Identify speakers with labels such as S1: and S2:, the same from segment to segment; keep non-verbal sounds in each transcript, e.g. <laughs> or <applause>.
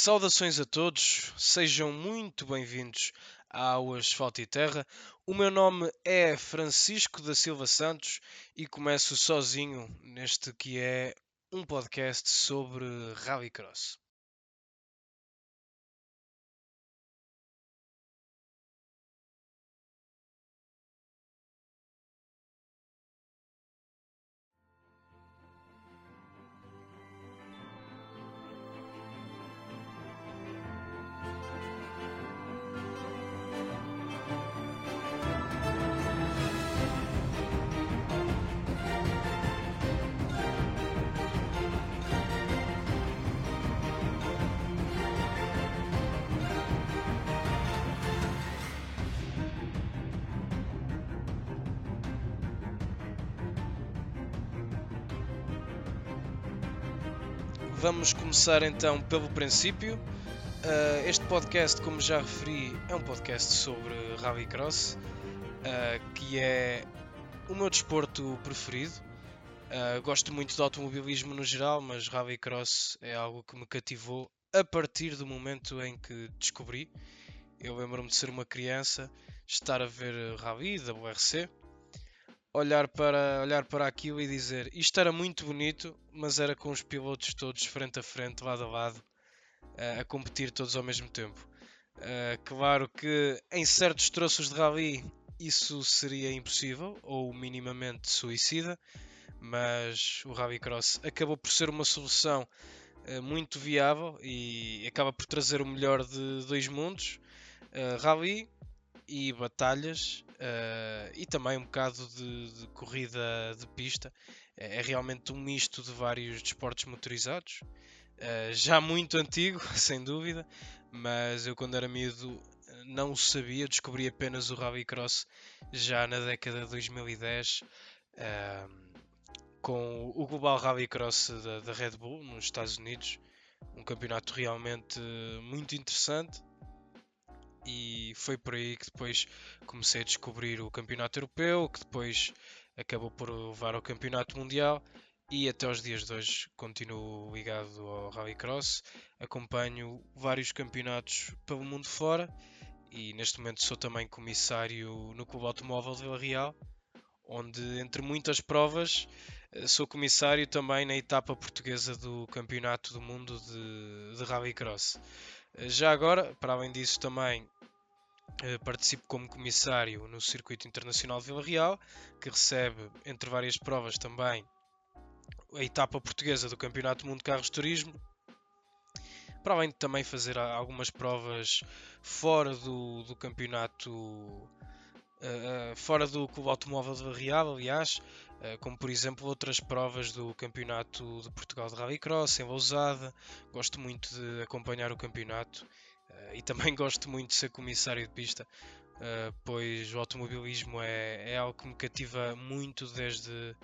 S1: Saudações a todos, sejam muito bem-vindos ao Asfalto e Terra. O meu nome é Francisco da Silva Santos e começo sozinho neste que é um podcast sobre Rallycross. Vamos começar então pelo princípio. Uh, este podcast, como já referi, é um podcast sobre Rallycross, uh, que é o meu desporto preferido. Uh, gosto muito de automobilismo no geral, mas Rallycross é algo que me cativou a partir do momento em que descobri. Eu lembro-me de ser uma criança, estar a ver Rally, WRC, olhar para, olhar para aquilo e dizer isto era muito bonito, mas era com os pilotos todos frente a frente, lado a lado, a competir todos ao mesmo tempo. claro que em certos troços de rally isso seria impossível ou minimamente suicida, mas o Rallycross acabou por ser uma solução muito viável e acaba por trazer o melhor de dois mundos. rally e batalhas uh, e também um bocado de, de corrida de pista. É, é, realmente um misto de vários desportos motorizados, uh, já muito antigo, <laughs> sem dúvida, mas eu quando era miúdo não o sabia, descobri apenas o Rallycross já na década de 2010. Uh, com o Global Rallycross da, da Red Bull nos Estados Unidos, um campeonato realmente muito interessante e foi por aí que depois comecei a descobrir o campeonato europeu, que depois acabou por levar ao campeonato mundial. E até os dias de hoje continuo ligado ao Rallycross, acompanho vários campeonatos pelo mundo fora. E neste momento sou também comissário no Clube Automóvel de Vila Real, onde entre muitas provas eh, sou comissário também na etapa portuguesa do Campeonato do Mundo de, de Rallycross. Eh, já agora, para além disso, também eh, participo como comissário no Circuito Internacional de Vila Real, que recebe, entre várias provas, também a etapa portuguesa do Campeonato do Mundo de Carros de Turismo. Para além de também fazer algumas provas fora do, do campeonato, uh, fora do Clube Automóvel de Vila Real, aliás, como por exemplo outras provas do Campeonato de Portugal de Rallycross em Lousada. Gosto muito de acompanhar o campeonato Uh, e também <laughs> gosto muito de ser comissário de pista, uh, pois o automobilismo é, é algo que me cativa muito desde,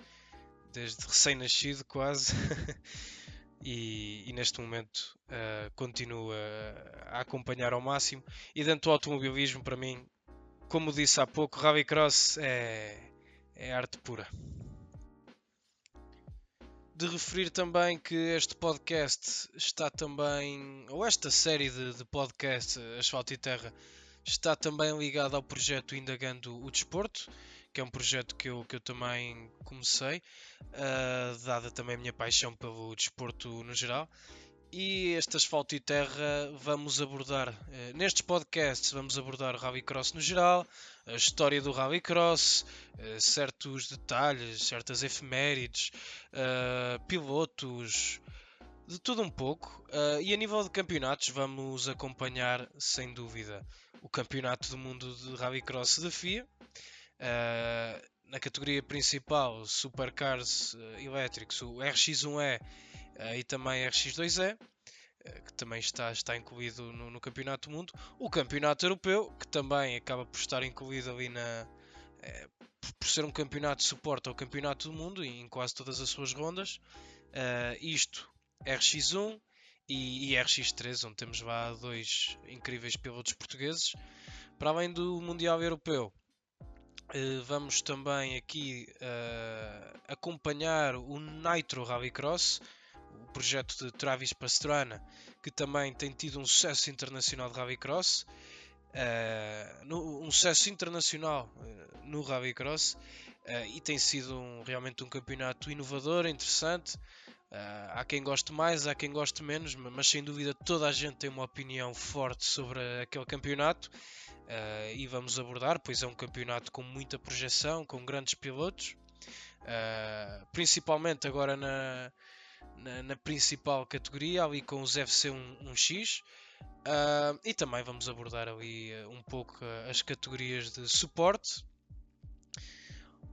S1: desde recém-nascido, quase. <laughs> e, e, neste momento uh, continuo a, a, acompanhar ao máximo. E dentro do automobilismo, para mim, como disse há pouco, Rallycross é, é arte pura de referir também que este podcast está também, ou esta série de, de podcast, Asfalto e Terra, está também ligada ao projeto Indagando o Desporto, que é um projeto que eu, que eu também comecei, uh, dada também a minha paixão pelo desporto no geral. E este Asfalto e Terra vamos abordar, uh, nestes podcasts, vamos abordar o Rallycross no geral, a história do Rallycross, uh, certos detalhes, certas efemérides, uh, pilotos, de tudo um pouco. E a nível de campeonatos, vamos acompanhar sem dúvida o Campeonato do Mundo de Rallycross da FIA. na categoria principal, Supercars elétricos, o RX1E e também RX2E que também está, está incluído no, no, Campeonato do Mundo, o Campeonato Europeu, que também acaba por estar incluído ali na. É, por ser um campeonato de suporte ao Campeonato do Mundo em quase todas as suas rondas. Uh, isto, RX1 e, e, RX3, onde temos lá dois incríveis pilotos portugueses. Para além do Mundial Europeu, uh, vamos também aqui uh, acompanhar o Nitro Rallycross projeto de Travis Pastrana, que também tem tido um sucesso internacional de Rallycross. Uh, no, um sucesso internacional uh, no Rallycross uh, e tem sido um, realmente um campeonato inovador, interessante. Uh, há quem goste mais, há quem goste menos, mas sem dúvida toda a gente tem uma opinião forte sobre aquele campeonato uh, e vamos abordar, pois é um campeonato com muita projeção, com grandes pilotos, uh, principalmente agora na, na, na, principal categoria, ali com os FC 1X. Uh, e também vamos abordar ali um pouco as categorias de suporte.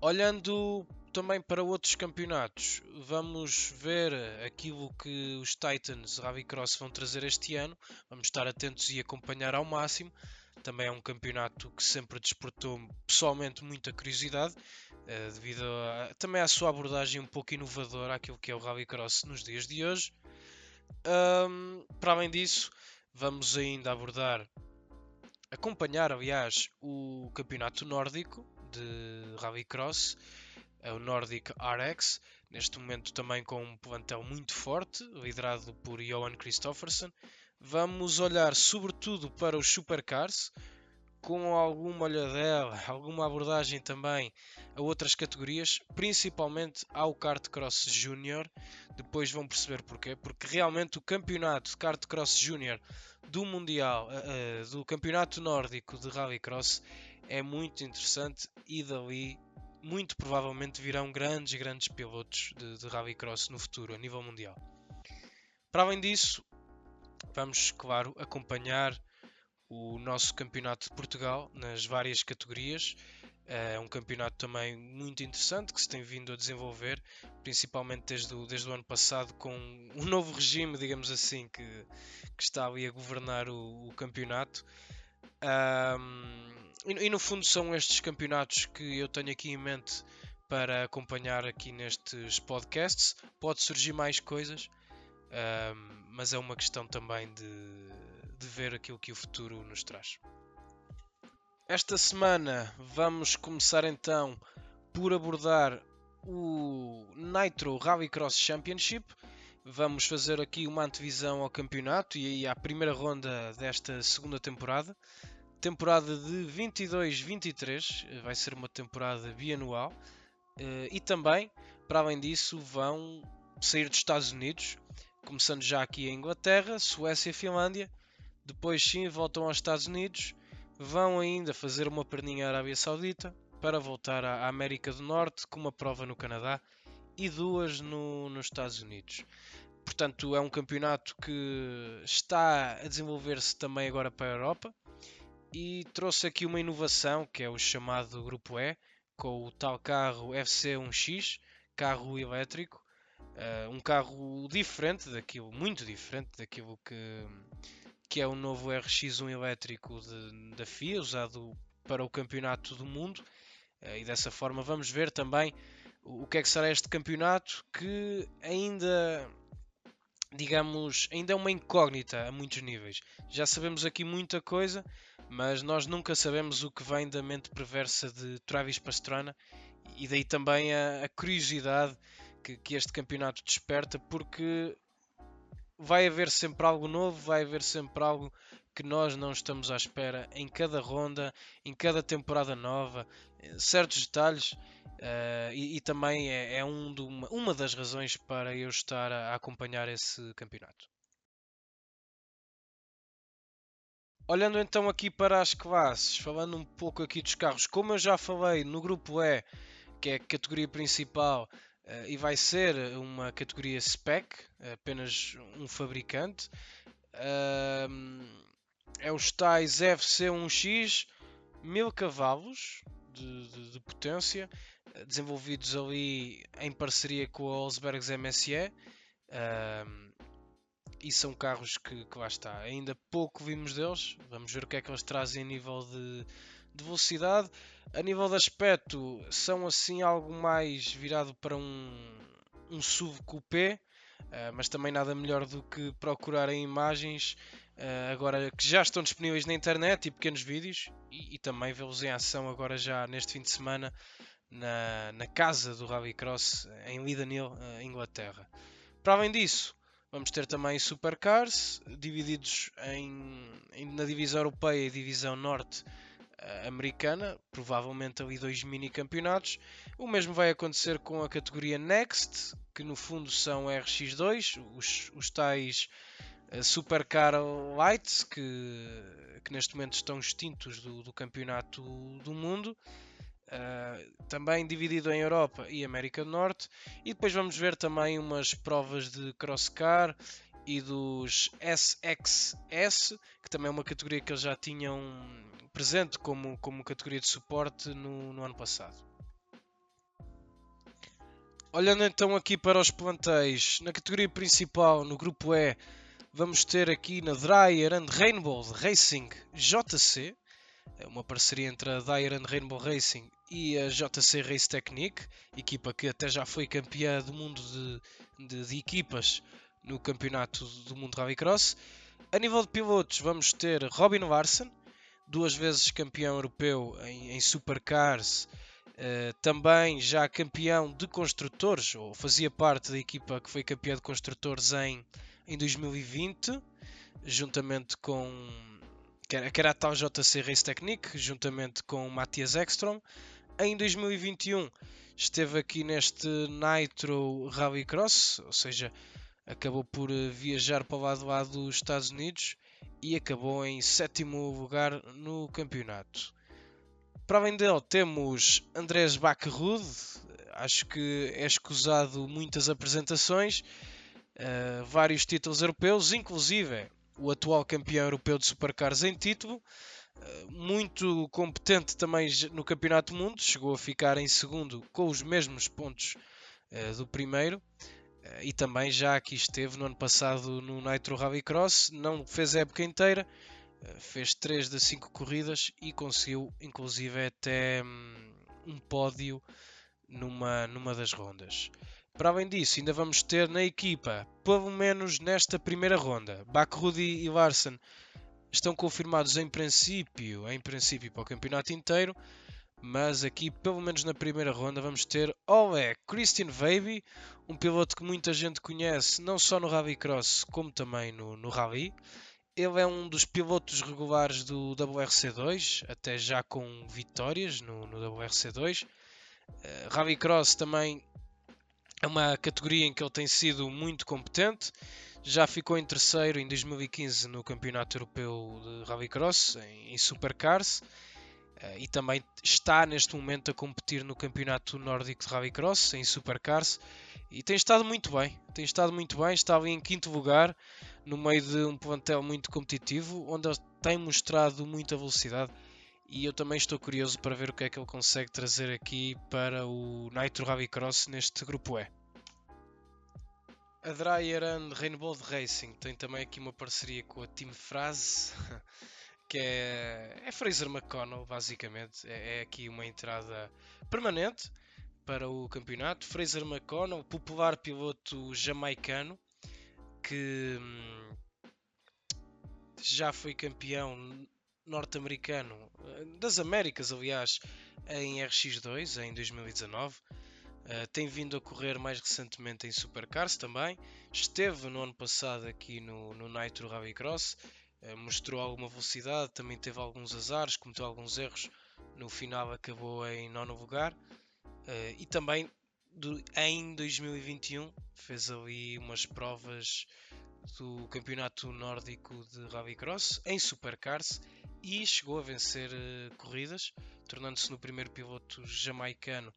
S1: Olhando também para outros campeonatos, vamos ver aquilo que os Titans Rallycross vão trazer este ano. Vamos estar atentos e acompanhar ao máximo. Também é um campeonato que sempre despertou pessoalmente muita curiosidade, eh, devido a, também à sua abordagem um pouco inovadora àquilo que é o Rallycross nos dias de hoje. Um, para além disso, vamos ainda abordar, acompanhar, aliás, o campeonato nórdico de Rallycross, é o Nordic RX, neste momento também com um plantel muito forte, liderado por Johan Christoffersen, Vamos olhar sobretudo para os supercars, com alguma olhadela, alguma abordagem também a outras categorias, principalmente ao Kart Cross Junior. Depois vão perceber porquê, porque realmente o campeonato de Kart Cross Junior do Mundial, uh, do Campeonato Nórdico de Rallycross é muito interessante e dali muito provavelmente virão grandes, grandes pilotos de, de Rallycross no futuro, a nível mundial. Para além disso, vamos, claro, acompanhar o nosso campeonato de Portugal nas várias categorias. É um campeonato também muito interessante que se tem vindo a desenvolver, principalmente desde o, desde o ano passado, com <laughs> um novo regime, digamos assim, que, que está ali a governar o, o campeonato. Um, e, e, no fundo são estes campeonatos que eu tenho aqui em mente para acompanhar aqui nestes podcasts. Pode surgir mais coisas, um, mas é uma questão também de, de ver aquilo que o futuro nos traz. Esta semana vamos começar então por abordar o Nitro Rallycross Championship. Vamos fazer aqui uma antevisão ao campeonato e à primeira ronda desta segunda temporada. Temporada de 22-23, vai ser uma temporada bianual. Eh, e também, para além disso, vão sair dos Estados Unidos começando já aqui em Inglaterra, Suécia e Finlândia. Depois sim voltam aos Estados Unidos, vão ainda fazer uma perninha à Arábia Saudita para voltar à América do Norte com uma prova no Canadá e duas no, nos Estados Unidos. Portanto, é um campeonato que está a desenvolver-se também agora para a Europa e trouxe aqui uma inovação que é o chamado Grupo E, com o tal carro FC1X, carro elétrico, Uh, um carro diferente daquilo, muito diferente daquilo que, que é o novo RX1 elétrico de, da FIA, usado para o campeonato do mundo. Uh, e dessa forma vamos ver também o, o que é que será este campeonato que ainda digamos, ainda é uma incógnita a muitos níveis. Já sabemos aqui muita coisa, mas nós nunca sabemos o que vem da mente perversa de Travis Pastrana e daí também a, a curiosidade que, que este campeonato desperta, porque vai haver sempre algo novo, vai haver sempre algo que nós não estamos à espera em cada ronda, em cada temporada nova, certos detalhes. Uh, e, e, também é, é um uma, uma, das razões para eu estar a, a, acompanhar esse campeonato. Olhando então aqui para as classes, falando um pouco aqui dos carros, como eu já falei no grupo E, que é a categoria principal, Uh, e vai ser uma categoria spec, apenas um fabricante. Uh, é os tais FC1X, 1000 cavalos de, de, de, potência, desenvolvidos ali em parceria com a Olsbergs MSE. Uh, e são carros que, que lá está. Ainda pouco vimos deles. Vamos ver o que é que eles trazem a nível de, de velocidade. A nível de aspecto, são assim algo mais virado para um, um SUV coupé, uh, mas também nada melhor do que procurar em imagens uh, agora que já estão disponíveis na internet e pequenos vídeos e, e também vê-los em ação agora já neste fim de semana na, na casa do Rallycross em Leadenhill, uh, Inglaterra. Para além disso, Vamos ter também Supercars, divididos em, em, na divisão europeia e divisão norte americana, provavelmente ali dois mini campeonatos. O mesmo vai acontecer com a categoria Next, que no fundo são RX2, os, os tais uh, Supercar Lights, que, que neste momento estão extintos do, do campeonato do mundo. Uh, também dividido em Europa e América do Norte. E depois vamos ver também umas provas de crosscar e dos SXS, que também é uma categoria que eles já tinham presente como, como categoria de suporte no, no ano passado. Olhando então aqui para os plantéis, na categoria principal, no grupo E, vamos ter aqui na Dryer and Rainbow Racing JC, é uma parceria entre a Dyer and Rainbow Racing e a JC Race Technique, equipa que até já foi campeã do mundo de, de, de equipas no campeonato do mundo Rallycross. A nível de pilotos vamos ter Robin Larsen, duas vezes campeão europeu em, em supercars, uh, também já campeão de construtores, ou fazia parte da equipa que foi campeã de construtores em, em 2020, juntamente com que era, a tal JC Race Technique, juntamente com Matthias Ekstrom. Em 2021 esteve aqui neste Nitro Rallycross, ou seja, acabou por eh, viajar para o lado lá dos Estados Unidos e acabou em sétimo lugar no campeonato. Para além dele temos Andrés Backerud, acho que é escusado muitas apresentações, uh, vários títulos europeus, inclusive o atual campeão europeu de Supercars em título. Eh, muito competente também no Campeonato do Mundo, chegou a ficar em segundo com os mesmos pontos uh, do primeiro. Uh, e também já aqui esteve no ano passado no Nitro Rallycross, não fez a época inteira, uh, fez 3 de 5 corridas e conseguiu inclusive até um, um pódio numa, numa das rondas. Para além disso, ainda vamos ter na equipa, pelo menos nesta primeira ronda, Bakrudi e Larsen estão confirmados em princípio, em princípio para o campeonato inteiro, mas aqui, pelo menos na primeira ronda, vamos ter Ole Christian Weiby, um piloto que muita gente conhece, não só no Rallycross, como também no, no Rally. Ele é um dos pilotos regulares do WRC2, até já com vitórias no, no WRC2. Uh, eh, Rallycross também é uma categoria em que ele tem sido muito competente. Já ficou em terceiro em 2015 no Campeonato Europeu de Rallycross, em, em Supercars. Uh, e também está neste momento a competir no Campeonato Nórdico de Rallycross, em Supercars. E tem estado muito bem. Tem estado muito bem. Está ali em quinto lugar, no meio de um plantel muito competitivo, onde ele tem mostrado muita velocidade e eu também estou curioso para ver o que é que ele consegue trazer aqui para o Nitro Rallycross neste grupo E. A Dreyer and Rainbow Racing tem também aqui uma parceria com a Team Frase, <laughs> que é, é Fraser McConnell, basicamente. É, é, aqui uma entrada permanente para o campeonato. Fraser McConnell, popular piloto jamaicano, que hum, já foi campeão norte-americano, eh, das Américas, aliás, em RX2 em 2019. Uh, eh, tem vindo a correr mais recentemente em Supercars também. Esteve no ano passado aqui no, no Nitro Rallycross. Uh, mostrou alguma velocidade, também teve alguns azares, cometeu alguns erros. No final acabou em nono lugar. Uh, e também em 2021 fez ali umas provas do Campeonato Nórdico de Rallycross em Supercars e chegou a vencer uh, corridas, tornando-se no primeiro piloto jamaicano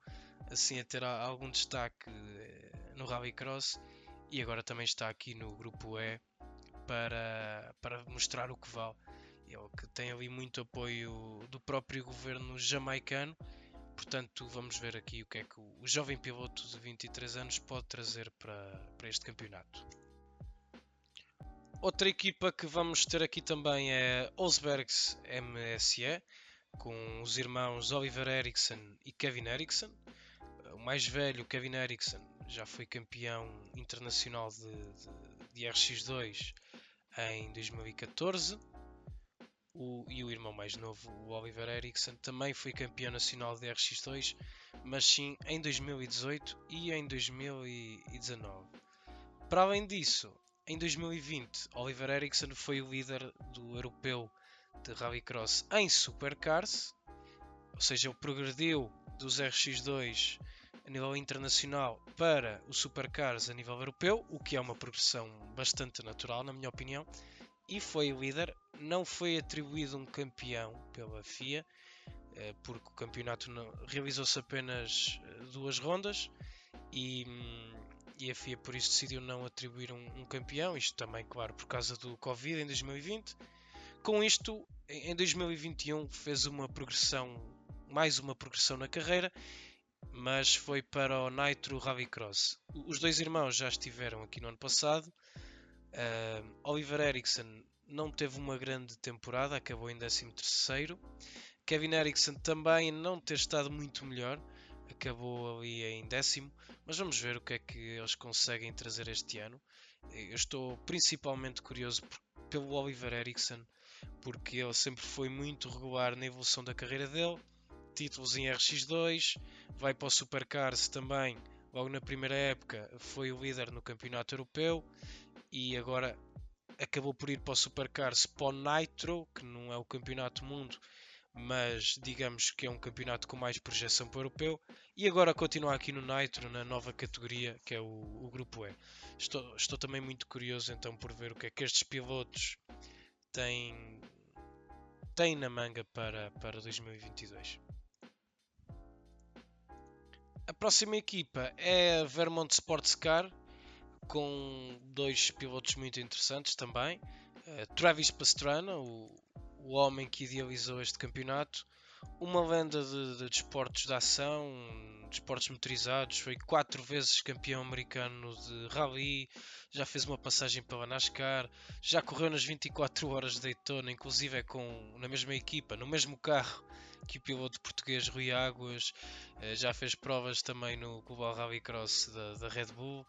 S1: assim a ter algum destaque no Rallycross e agora também está aqui no grupo E para, para mostrar o que vale. Ele que tem ali muito apoio do próprio governo jamaicano, portanto vamos ver aqui o que é que o, jovem piloto de 23 anos pode trazer para, para este campeonato. Outra equipa que vamos ter aqui também é Osbergs MSE, com os irmãos Oliver Eriksson e Kevin Eriksson. O mais velho, Kevin Eriksson, já foi campeão internacional de, de, de RX2 em 2014. O, e o irmão mais novo, o Oliver Eriksson, também foi campeão nacional de RX2, mas sim em 2018 e em 2019. Para além disso, em 2020, Oliver Ericsson foi o líder do europeu de Rallycross em Supercars, ou seja, ele progrediu dos RX2 a nível internacional para o Supercars a nível europeu, o que é uma progressão bastante natural, na minha opinião, e foi líder. Não foi atribuído um campeão pela FIA, eh, porque o campeonato realizou-se apenas eh, duas rondas e, hum, e, a FIA por isso decidiu não atribuir um, um, campeão, isto também, claro, por causa do Covid em 2020. Com isto, em 2021 fez uma progressão, mais uma progressão na carreira, mas foi para o Nitro Rallycross. Os dois irmãos já estiveram aqui no ano passado. Uh, Oliver Ericsson não teve uma grande temporada, acabou em 13 terceiro. Kevin Eriksson também não ter estado muito melhor, acabou ali em décimo, mas vamos ver o que é que eles conseguem trazer este ano. Eu estou principalmente curioso pelo Oliver Eriksson, porque ele sempre foi muito regular na evolução da carreira dele. Títulos em RX2, vai para o Supercars também, logo na primeira época foi o líder no campeonato europeu e agora acabou por ir para o Supercars para o Nitro, que não é o campeonato mundo, mas digamos que é um campeonato com mais projeção para o europeu. E agora continua aqui no Nitro, na nova categoria, que é o, o Grupo E. Estou, estou também muito curioso então por ver o que é que estes pilotos têm, têm na manga para, para 2022. A próxima equipa é a Vermont Sports Car, com dois pilotos muito interessantes também. Uh, Travis Pastrana, o, o homem que idealizou este campeonato, uma lenda de, de desportos de ação, desportos motorizados, foi quatro vezes campeão americano de rally, já fez uma passagem pela NASCAR, já correu nas 24 horas de Daytona, inclusive é com, na mesma equipa, no mesmo carro que o piloto português Rui Águas, eh, já fez provas também no Global Rallycross da, da Red Bull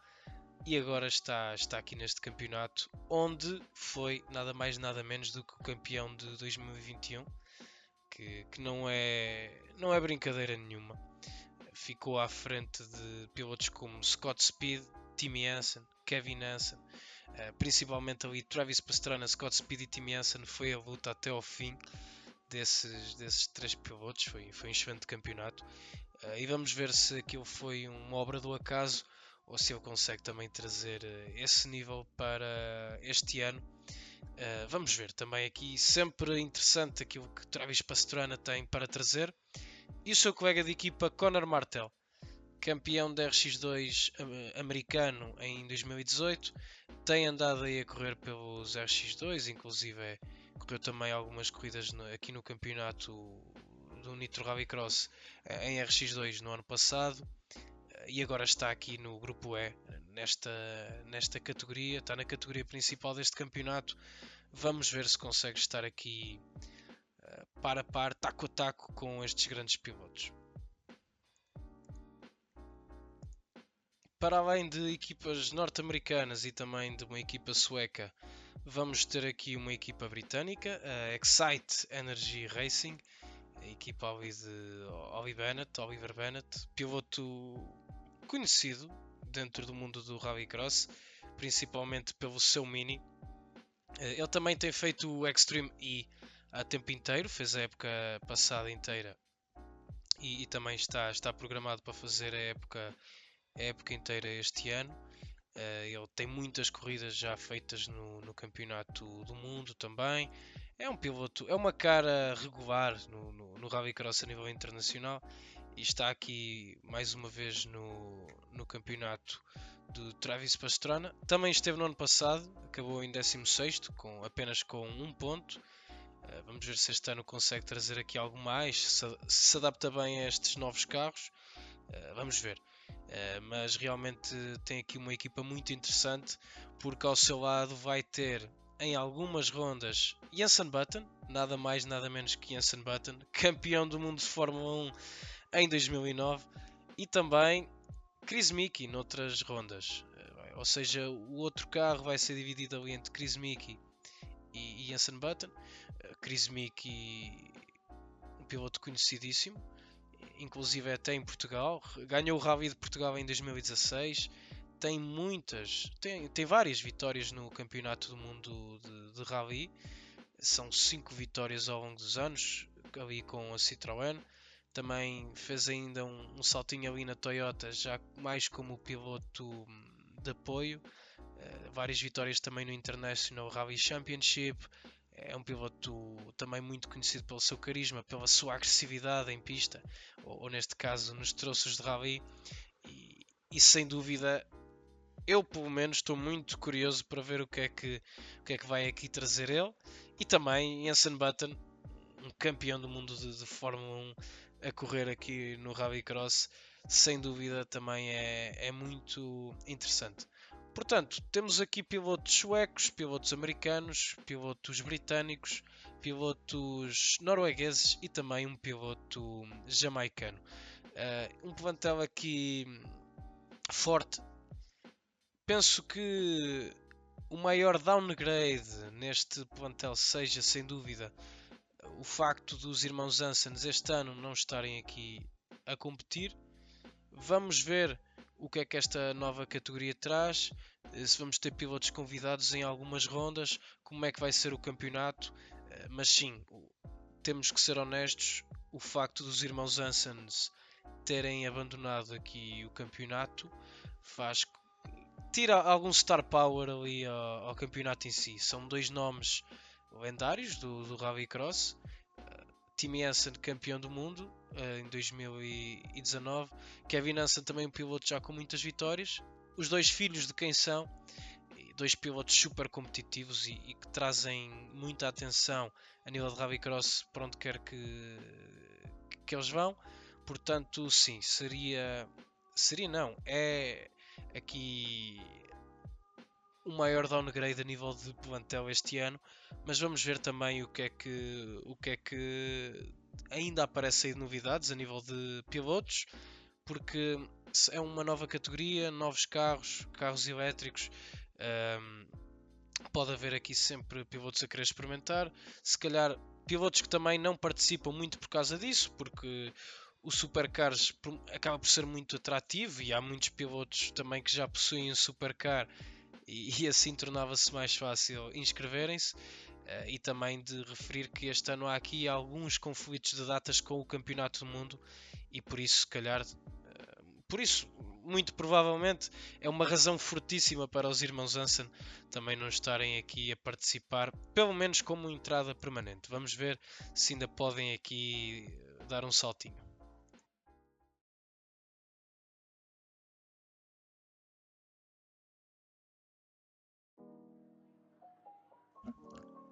S1: e agora está, está aqui neste campeonato, onde foi nada mais nada menos do que o campeão de 2021, que, que não, é, não é brincadeira nenhuma. Ficou à frente de pilotos como Scott Speed, Timmy Hansen, Kevin Hansen, uh, principalmente ali Travis Pastrana, Scott Speed e Timmy Hansen foi a luta até ao fim desses, desses três pilotos, foi, foi um excelente campeonato. Uh, e vamos ver se aquilo foi uma obra do acaso ou se ele consegue também trazer uh, esse nível para este ano. Uh, vamos ver também aqui, sempre interessante aquilo que Travis Pastrana tem para trazer. E o seu colega de equipa Conor Martel, campeão da RX2 americano em 2018, tem andado aí a correr pelos RX2, inclusive é, correu também algumas corridas no, aqui no campeonato do Nitro Rallycross eh, em RX2 no ano passado e agora está aqui no grupo E, nesta, nesta categoria, está na categoria principal deste campeonato. Vamos ver se consegue estar aqui uh, par a par, taco a taco com estes grandes pilotos. Para além de equipas norte-americanas e também de uma equipa sueca, vamos ter aqui uma equipa britânica, a Excite Energy Racing, a equipa de Oliver Bennett, Oliver Bennett, piloto conhecido dentro do mundo do Rallycross, principalmente pelo seu Mini. Eh, ele também tem feito o Extreme E a tempo inteiro, fez a época passada inteira e, e também está, está programado para fazer a época, a época inteira este ano. Uh, ele tem muitas corridas já feitas no, no, campeonato do mundo também. É um piloto, é uma cara regular no, no, no Rallycross a nível internacional e está aqui mais uma vez no, no campeonato do Travis Pastrana. Também esteve no ano passado, acabou em 16 com, apenas com um ponto. Uh, vamos ver se este ano consegue trazer aqui algo mais, se, se adapta bem a estes novos carros. Uh, vamos ver. Uh, mas realmente tem aqui uma equipa muito interessante porque ao seu lado vai ter em algumas rondas Jensen Button, nada mais nada menos que Jensen Button, <laughs> campeão do mundo de Fórmula 1 em 2009 e também Chris Mickey noutras rondas. Eh, ou seja, o outro carro vai ser dividido ali entre Chris Mickey e Jensen Button. Eh, Chris Mickey, um piloto conhecidíssimo, inclusive até em Portugal. Ganhou o Rally de Portugal em 2016. tem muitas, tem, tem várias vitórias no Campeonato do Mundo de, de Rally. São cinco vitórias ao longo dos anos, ali com a Citroën. Também fez ainda um, um saltinho ali na Toyota, já mais como piloto de apoio. Uh, várias vitórias também no International Rally Championship. É um piloto também muito conhecido pelo seu carisma, pela sua agressividade em pista, ou, ou neste caso nos troços de rally. E, e, sem dúvida, eu pelo menos estou muito curioso para ver o que é que, o que, é que vai aqui trazer ele. E também Jensen Button, um campeão do mundo de, de Fórmula 1 a correr aqui no Rallycross, sem dúvida também é, é muito interessante. Portanto, temos aqui pilotos suecos, pilotos americanos, pilotos britânicos, pilotos noruegueses e também um piloto jamaicano. Uh, um plantel aqui forte. Penso que o maior downgrade neste plantel seja, sem dúvida, facto dos irmãos Ansens este ano não estarem aqui a competir. Vamos ver o que é que esta nova categoria traz, eh, se vamos ter pilotos convidados em algumas rondas, como é que vai ser o campeonato. Eh, mas sim, temos que ser honestos, o facto dos irmãos Ansens terem abandonado aqui o campeonato faz tira algum star power ali ao, ao campeonato em si. São dois nomes lendários do, do Rallycross. Uh, Tim Hansen, campeão do mundo uh, em 2019. Kevin Hansen, também um piloto já com muitas vitórias. Os dois filhos de quem são, dois pilotos super competitivos e, e que trazem muita atenção a nível de Rallycross para onde quer que, que eles vão. Portanto, sim, seria. Seria não, é aqui o maior downgrade a nível de plantel este ano, mas vamos ver também o que é que, o que, é que ainda aparece aí de novidades a nível de pilotos, porque é uma nova categoria, novos carros, carros elétricos. Um, pode haver aqui sempre pilotos a querer experimentar, se calhar pilotos que também não participam muito por causa disso, porque o Supercars acaba por ser muito atrativo e há muitos pilotos também que já possuem um Supercar e, e assim tornava-se mais fácil inscreverem-se. Uh, e também de referir que este ano há aqui alguns conflitos de datas com o Campeonato do Mundo e por isso, se calhar, uh, por isso, muito provavelmente, é uma razão fortíssima para os irmãos Hansen também não estarem aqui a participar, pelo menos como entrada permanente. Vamos ver se ainda podem aqui dar um saltinho.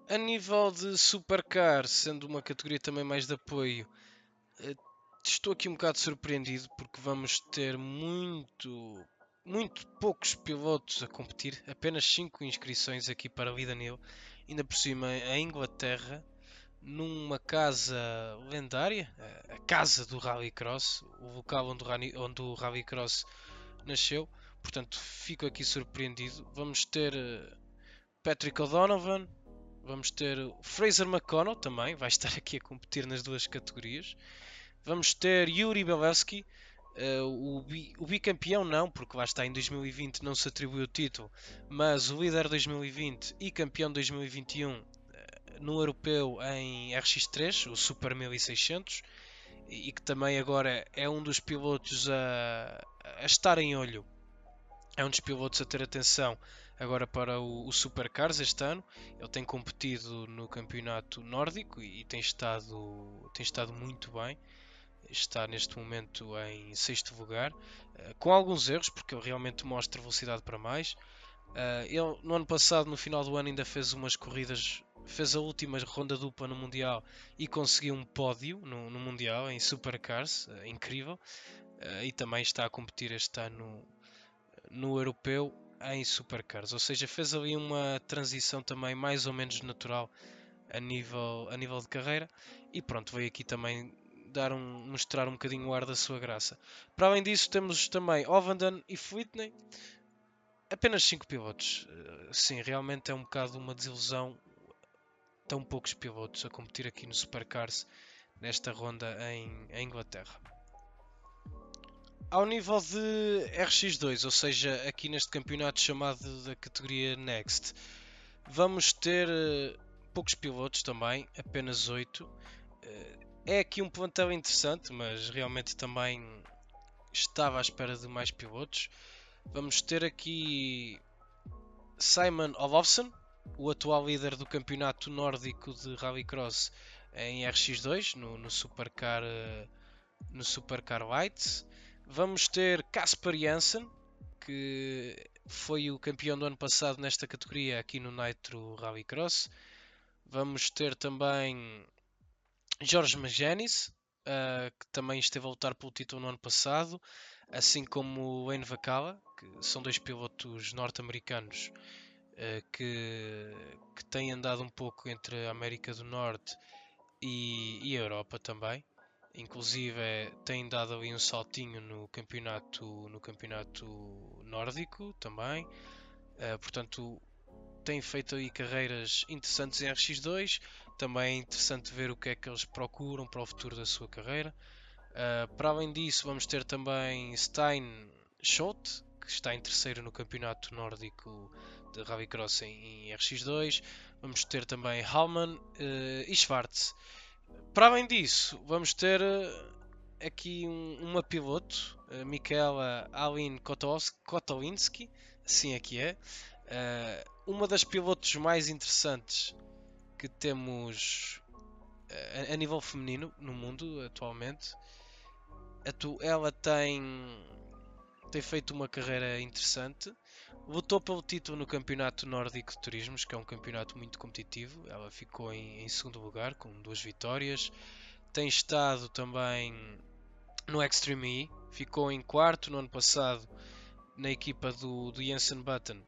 S1: A nível de supercar, sendo uma categoria também mais de apoio, eh, estou aqui um bocado surpreendido porque vamos ter muito, muito poucos pilotos a competir, apenas 5 inscrições aqui para a Lidanil, ainda por cima a Inglaterra, numa casa lendária, a casa do Rallycross, o local onde o, onde o Rallycross nasceu. Portanto, fico aqui surpreendido. Vamos ter eh, Patrick O'Donovan, Vamos ter o Fraser McConnell também, vai estar aqui a competir nas duas categorias. Vamos ter Yuri Belewski, uh, o, bi, o bicampeão não, porque lá está em 2020 não se atribuiu o título, mas o líder 2020 e campeão 2021 uh, no europeu em RX3, o Super 1600, e, e que também agora é um dos pilotos a, a estar em olho. É um dos pilotos a ter atenção agora para o, o Supercars este ano. Ele tem competido no campeonato nórdico e tem estado, tem estado muito bem. Está neste momento em sexto lugar, uh, com alguns erros, porque ele realmente mostra velocidade para mais. Uh, ele no ano passado, no final do ano, ainda fez umas corridas, fez a última ronda dupla no Mundial e conseguiu um pódio no, no Mundial em Supercars, uh, incrível. e também está a competir este ano no Europeu em supercars, ou seja, fez ali uma transição também mais ou menos natural a nível, a nível de carreira e pronto, veio aqui também dar um, mostrar um bocadinho o ar da sua graça. Para além disso, temos também Ovenden e Whitney, apenas 5 pilotos. Eh, sim, realmente é um bocado uma desilusão tão poucos pilotos a competir aqui no Supercars nesta ronda em, em Inglaterra. Ao nível de RX2, ou seja, aqui neste campeonato chamado da categoria Next, vamos ter uh, poucos pilotos também, apenas 8. Uh, eh, é aqui um plantel interessante, mas realmente também estava à espera de mais pilotos. Vamos ter aqui Simon Olofsson, o atual líder do campeonato nórdico de Rallycross em RX2, no, no Supercar, uh, no Supercar Light. Vamos ter Casper Janssen, que foi o campeão do ano passado nesta categoria aqui no Nitro Rallycross. Vamos ter também Jorge Magenis, uh, que também esteve a lutar pelo título no ano passado, assim como Wayne Vacala, que são dois pilotos norte-americanos uh, que, que têm andado um pouco entre a América do Norte e, e a Europa também. Inclusive é, tem dado ali um saltinho no campeonato, no campeonato nórdico também. Uh, portanto, tem feito aí carreiras interessantes em RX2. Também é interessante ver o que é que eles procuram para o futuro da sua carreira. Uh, para além disso, vamos ter também Stein Schott, que está em terceiro no campeonato nórdico de Rallycross em, em RX2. Vamos ter também Halman uh, e Schwartz. Para além disso, vamos ter uh, aqui um, uma piloto, uh, Michaela Alin Kotowinski, assim aqui é, uh, uma das pilotos mais interessantes que temos uh, a, nível feminino no mundo atualmente. Ela tem, tem feito uma carreira interessante. Lutou pelo título no Campeonato Nórdico de Turismos, que é um campeonato muito competitivo. Ela ficou em, em segundo lugar, com duas vitórias. Tem estado também no Extreme E. Ficou em quarto no ano passado na equipa do, do Jensen Button.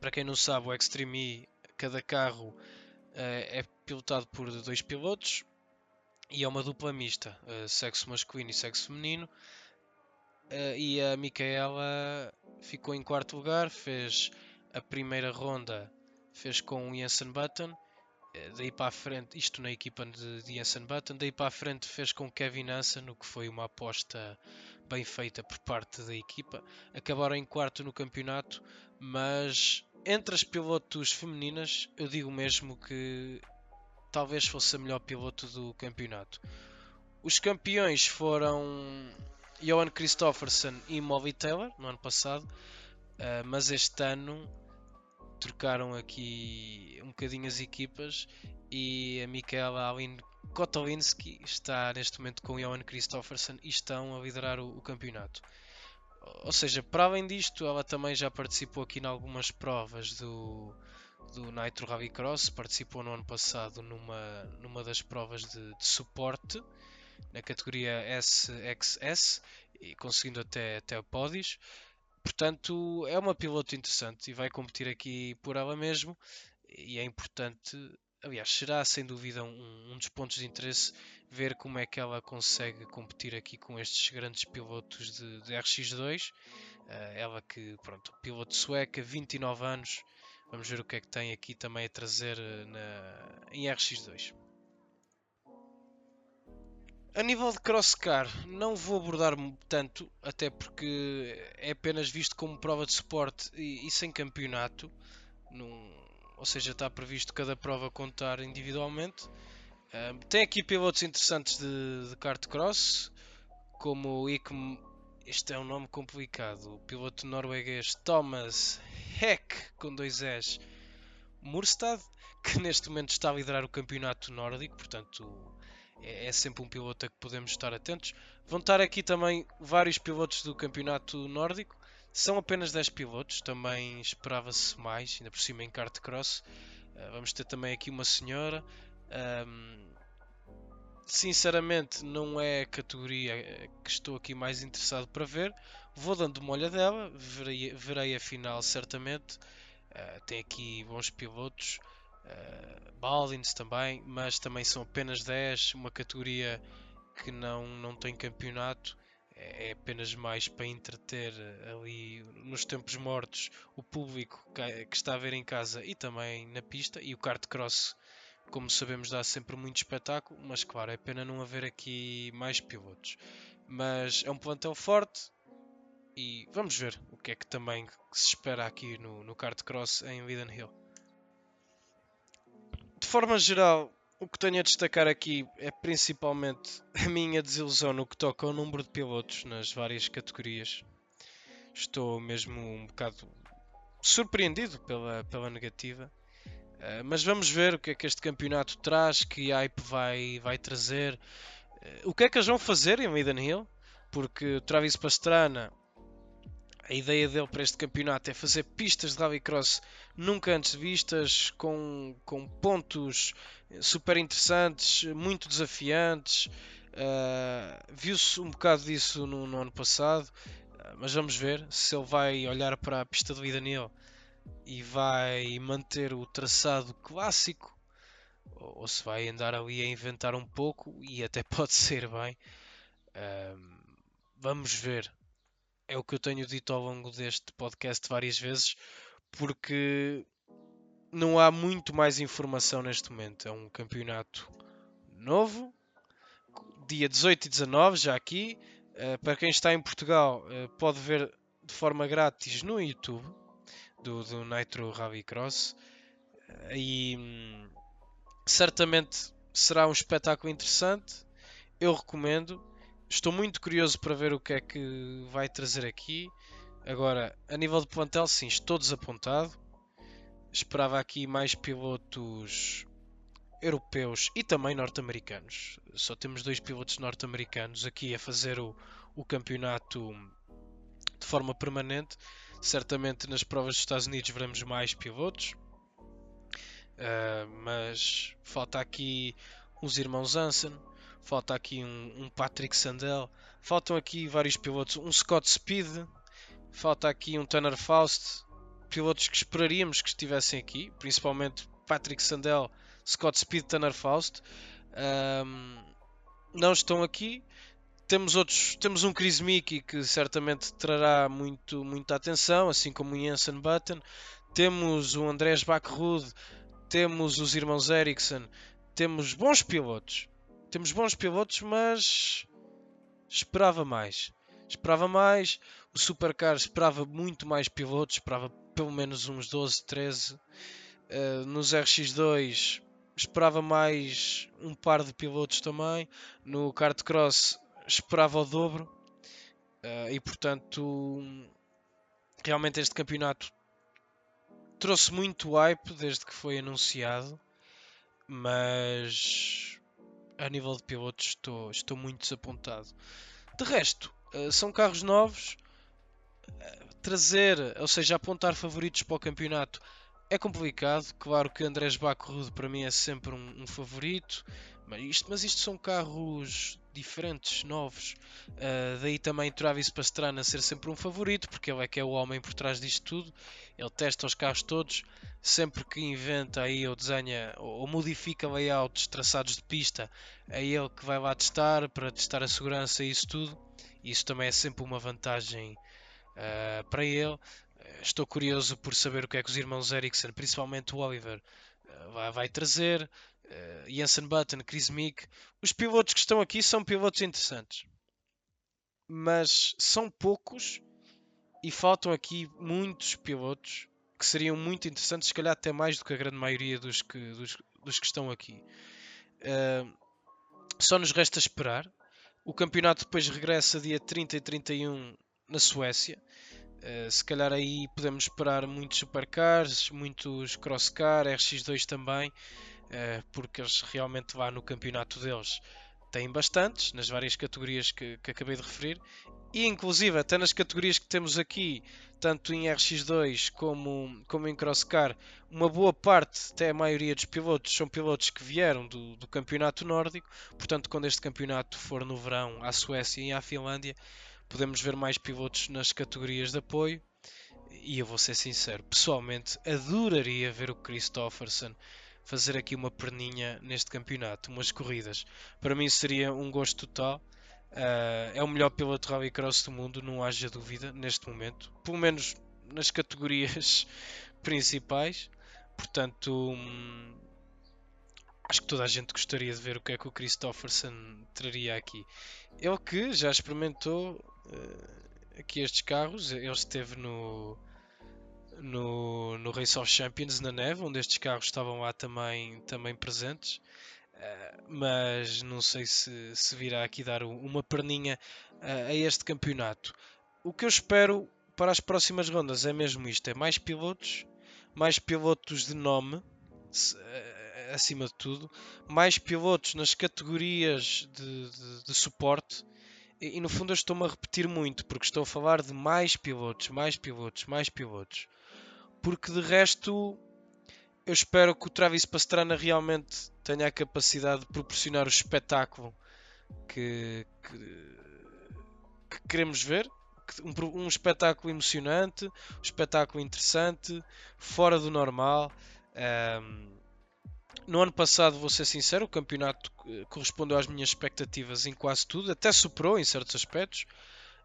S1: Para quem não sabe, o Extreme E, cada carro uh, é pilotado por dois pilotos e é uma dupla mista, uh, sexo masculino e sexo feminino. Uh, e a Micaela ficou em quarto lugar, fez a primeira ronda, fez com o Jensen Button. Uh, daí para a frente, isto na equipa de, de Jensen Button, daí para a frente fez com Kevin Hansen, o que foi uma aposta bem feita por parte da equipa. Acabaram em quarto no campeonato, mas entre as pilotos femininas, eu digo mesmo que talvez fosse a melhor piloto do campeonato. Os campeões foram Johan Christofferson e Molly Taylor no ano passado, uh, mas este ano trocaram aqui um bocadinho as equipas e a Michaela Alin Kotowinski está neste momento com Johan Christofferson e estão a liderar o, o, campeonato. Ou seja, para além disto, ela também já participou aqui em algumas provas do, do Nitro Rallycross, participou no ano passado numa, numa das provas de, de suporte na categoria SXS e conseguindo até, até pódios. Portanto, é uma piloto interessante e vai competir aqui por ela mesmo. E é importante, aliás, será sem dúvida um, um dos pontos de interesse ver como é que ela consegue competir aqui com estes grandes pilotos de, de RX2. Uh, eh, ela que, pronto, piloto sueca, 29 anos. Vamos ver o que é que tem aqui também a trazer eh, na, em RX2. A nível de crosscar, não vou abordar tanto, até porque é apenas visto como prova de suporte e, e sem campeonato. Num, ou seja, está previsto cada prova contar individualmente. Tem aqui pilotos interessantes de, de kart cross, como o Ikm, este é um nome complicado, o piloto norueguês Thomas Heck, com dois S, Murstad, que neste momento está a liderar o campeonato nórdico, portanto é, é sempre um piloto a que podemos estar atentos. Vão estar aqui também vários pilotos do campeonato nórdico. São apenas 10 pilotos, também esperava-se mais, ainda por cima em kart cross. Uh, vamos ter também aqui uma senhora. Um, sinceramente, não é a categoria que estou aqui mais interessado para ver. Vou dando uma olha dela, verei, verei a final certamente. Uh, tem aqui bons pilotos. Uh, Baldins também, mas também são apenas 10, uma categoria que não, não tem campeonato, é, é apenas mais para entreter ali nos tempos mortos o público que, está a ver em casa e também na pista, e o kart cross, como sabemos, dá sempre muito espetáculo, mas claro, é pena não haver aqui mais pilotos. Mas é um plantel forte e vamos ver o que é que também se espera aqui no, no kart cross em Widen Hill. De forma geral, o que tenho a destacar aqui é principalmente a minha desilusão no que toca ao número de pilotos nas várias categorias. Estou mesmo um bocado surpreendido pela, pela negativa. Uh, mas vamos ver o que é que este campeonato traz, que hype vai, vai trazer. Uh, o que é que eles vão fazer em Maiden Hill? Porque Travis Pastrana a ideia dele para este campeonato é fazer pistas de rallycross nunca antes vistas, com, com pontos super interessantes, muito desafiantes. Uh, Viu-se um bocado disso no, no ano passado, uh, mas vamos ver se ele vai olhar para a pista do Idanil e vai manter o traçado clássico ou, ou, se vai andar ali a inventar um pouco e até <laughs> pode ser bem. Uh, vamos ver é o que eu tenho dito ao longo deste podcast várias vezes, porque não há muito mais informação neste momento. É um campeonato novo, dia 18 e 19, já aqui. Uh, para quem está em Portugal, uh, pode ver de forma grátis no YouTube do, do Nitro Rally Cross. Uh, e hum, certamente será um espetáculo interessante. Eu recomendo. Estou muito curioso para ver o que é que vai trazer aqui. Agora, a nível de plantel, sim, estou desapontado. Esperava aqui mais pilotos europeus e também norte-americanos. Só temos dois pilotos norte-americanos aqui a fazer o, o campeonato de forma permanente. Certamente nas provas dos Estados Unidos veremos mais pilotos. Uh, mas falta aqui uns irmãos Anson, Falta aqui um, um Patrick Sandel. Faltam aqui vários pilotos. Um Scott Speed. Falta aqui um Tanner Faust. Pilotos que esperaríamos que estivessem aqui. Principalmente Patrick Sandel, Scott Speed, Tanner Faust. Um, não estão aqui. Temos outros, temos um Chris Mickey que certamente trará muito, muita atenção, assim como o Jensen Button. Temos o Andrés Backrud, temos os irmãos Ericsson, temos bons pilotos. Temos bons pilotos, mas esperava mais. Esperava mais. O Supercar esperava muito mais pilotos, esperava pelo menos uns 12, 13. Uh, nos RX2 esperava mais um par de pilotos também. No kart cross esperava o dobro. Uh, e portanto, realmente este campeonato trouxe muito hype desde que foi anunciado. Mas a nível de pilotos estou, estou muito desapontado. De resto, uh, são carros novos. Uh, trazer, ou seja, apontar favoritos para o campeonato é complicado. Claro que Andrés Bacrud para mim é sempre um, um favorito. Mas isto, mas isto são carros diferentes, novos. Uh, daí também Travis Pastrana ser sempre um favorito, porque ele é que é o homem por trás disto tudo. Ele testa os carros todos, sempre que inventa aí ou desenha ou, modifica layouts, traçados de pista, é ele que vai lá testar para testar a segurança e isso tudo. Isso também é sempre uma vantagem uh, para ele. Estou curioso por saber o que é que os irmãos Ericsson, principalmente o Oliver, uh, vai, vai trazer uh, Jensen Button, Chris Meek, os pilotos que estão aqui são pilotos interessantes, mas são poucos e faltam aqui muitos pilotos que seriam muito interessantes, se calhar até mais do que a grande maioria dos que, dos, dos que estão aqui. Uh, só nos resta esperar. O campeonato depois regressa dia 30 e 31 na Suécia. Uh, se calhar aí podemos esperar muitos supercars, muitos crosscar, RX2 também. Eh, porque eles realmente lá no campeonato deles têm bastantes, nas várias categorias que, que acabei de referir, e inclusive até nas categorias que temos aqui, tanto em RX2 como, como em Crosscar, uma boa parte, até a maioria dos pilotos, são pilotos que vieram do, do campeonato nórdico. Portanto, quando este campeonato for no verão à Suécia e à Finlândia, podemos ver mais pilotos nas categorias de apoio. E eu vou ser sincero, pessoalmente adoraria ver o Christofferson fazer aqui uma perninha neste campeonato, umas corridas. Para mim seria um gosto total. Uh, é o melhor piloto rallycross do mundo, não haja dúvida, neste momento. Pelo menos nas categorias <laughs> principais. Portanto, hum, acho que toda a gente gostaria de ver o que é que o Christopherson traria aqui. Ele que já experimentou uh, aqui estes carros, ele esteve no, no, no Race of Champions na neve, onde estes carros estavam lá também, também presentes. Uh, mas não sei se, se virá aqui dar uma perninha uh, a este campeonato. O que eu espero para as próximas rondas é mesmo isto: é mais pilotos, mais pilotos de nome, se, uh, acima de tudo, mais pilotos nas categorias de, de, de suporte. E, e no fundo eu estou-me a repetir muito, porque estou a falar de mais pilotos, mais pilotos, mais pilotos porque de resto eu espero que o Travis Pastrana realmente tenha a capacidade de proporcionar o espetáculo que, que, que queremos ver. Um, um, espetáculo emocionante, um espetáculo interessante, fora do normal. Um, no ano passado, vou ser sincero, o campeonato eh, correspondeu às minhas expectativas em quase tudo, até superou em certos aspectos.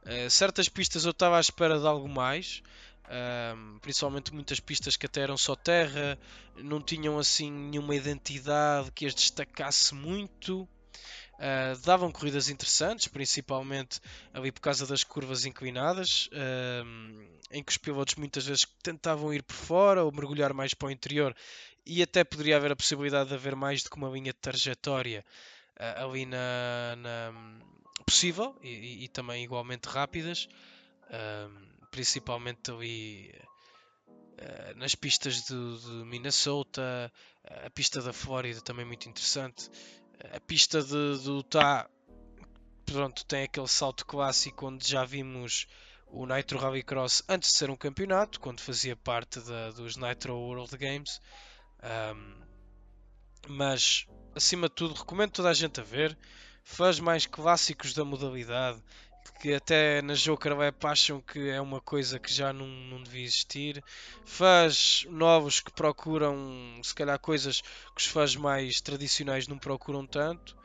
S1: Uh, certas pistas eu estava à espera de algo mais, um, principalmente muitas pistas que até eram só terra, não tinham assim nenhuma identidade que as destacasse muito. Uh, davam corridas interessantes, principalmente ali por causa das curvas inclinadas, uh, em que os pilotos muitas vezes tentavam ir por fora ou mergulhar mais para o interior, e até poderia haver a possibilidade de haver mais do que uma linha de trajetória uh, ali na, na possível e, e, também igualmente rápidas principalmente ali uh, nas pistas de, de, Minnesota, a pista da Flórida também muito interessante, a pista de, do Utah, pronto, tem aquele salto clássico onde já vimos o Nitro Rallycross antes de ser um campeonato, quando fazia parte da, dos Nitro World Games. Um, mas acima de tudo recomendo toda a gente a ver fãs mais clássicos da modalidade que até na Joker Web acham que é uma coisa que já não, não devia existir. Fãs novos que procuram, se calhar, coisas que os fãs mais tradicionais não procuram tanto.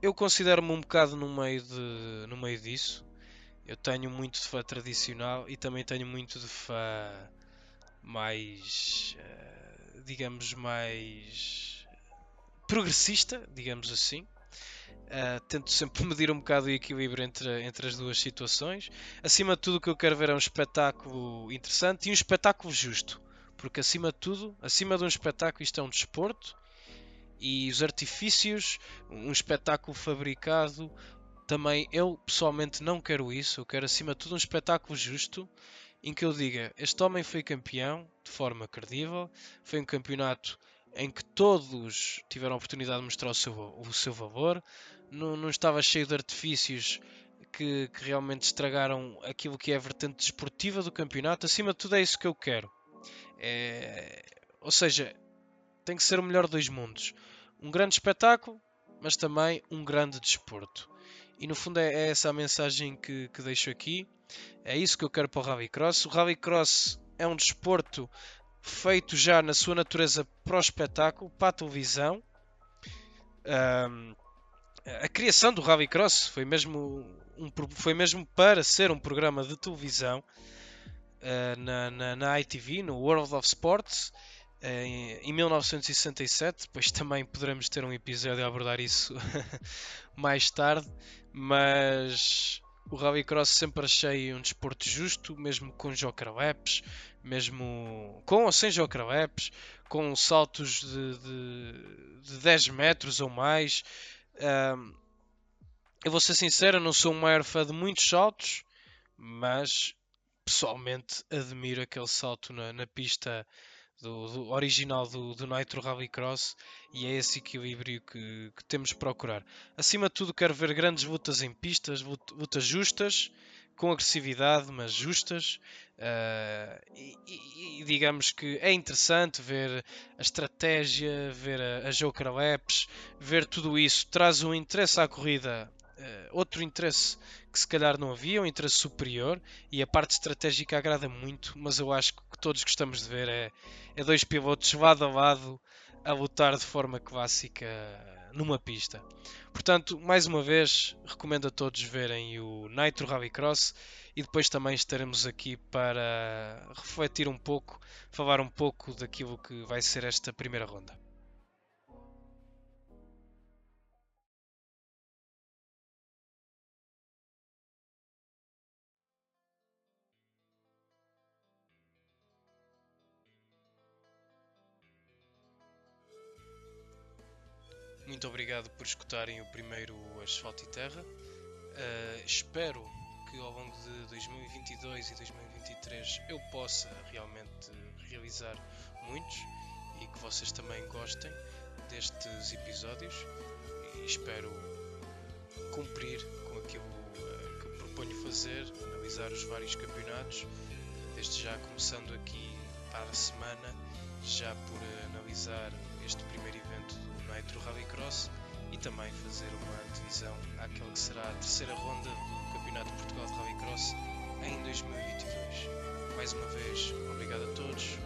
S1: Eu considero-me um bocado no meio, de, no meio disso. Eu tenho muito de fã tradicional e também tenho muito de fã mais, uh, digamos, mais progressista, digamos assim. Uh, tento sempre <laughs> medir um bocado o equilíbrio entre, entre as duas situações. Acima de tudo, o que eu quero ver é um espetáculo interessante e um espetáculo justo. Porque, acima de tudo, acima de um espetáculo, isto é um desporto e os artifícios, um espetáculo fabricado. Também eu pessoalmente não quero isso. Eu quero, acima de tudo, um espetáculo justo em que eu diga: este homem foi campeão de forma credível, foi um campeonato em que todos tiveram a oportunidade de mostrar o seu, o seu valor, não, não estava cheio de artifícios que, que, realmente estragaram aquilo que é a vertente desportiva do campeonato. Acima de tudo, é isso que eu quero. É... Ou seja, tem que ser o melhor dos mundos: um grande espetáculo, mas também um grande desporto. E no fundo, é, é essa a mensagem que, que deixo aqui. É isso que eu quero para o Rallycross. O Rallycross é um desporto feito já na sua natureza para o espetáculo, para a televisão. Um, a criação do Rallycross foi mesmo, um, foi mesmo para ser um programa de televisão uh, na, na, na, ITV, no World of Sports, uh, em, em 1967. Depois também poderemos ter um episódio a abordar isso <laughs> mais tarde, mas o Rallycross sempre achei um desporto justo, mesmo com joker laps, mesmo com ou sem joker laps, com saltos de, de, de 10 metros ou mais. Um, eu vou ser sincero, não sou um maior fã de muitos saltos, mas pessoalmente admiro aquele salto na, na pista do, do, original do, do Nitro Rallycross e é esse equilíbrio que, que, temos de procurar. Acima de tudo, quero ver grandes lutas em pistas, lutas justas, com agressividade, mas justas. Uh, e, e, digamos que é interessante ver a estratégia, ver a, a Joker Laps, ver tudo isso. Traz um interesse à corrida, uh, outro interesse que se calhar não havia, um interesse superior. E a parte estratégica agrada muito, mas eu acho que todos gostamos de ver é, é dois pilotos lado a lado a lutar de forma clássica numa pista. Portanto, mais uma vez, recomendo a todos verem o Nitro Rallycross e depois também estaremos aqui para refletir um pouco, falar um pouco daquilo que vai ser esta primeira ronda. Muito obrigado por escutarem o primeiro Asfalto e Terra. Uh, espero que ao longo de 2022 e 2023 eu possa realmente realizar muitos e que vocês também gostem destes episódios e espero cumprir com aquilo uh, que proponho fazer, analisar os vários campeonatos, desde já começando aqui para a semana, já por analisar este primeiro evento do Nitro Rallycross e também fazer uma antevisão àquela que será a terceira ronda do Campeonato de Portugal de Rallycross em 2022. Mais uma vez, obrigado a todos,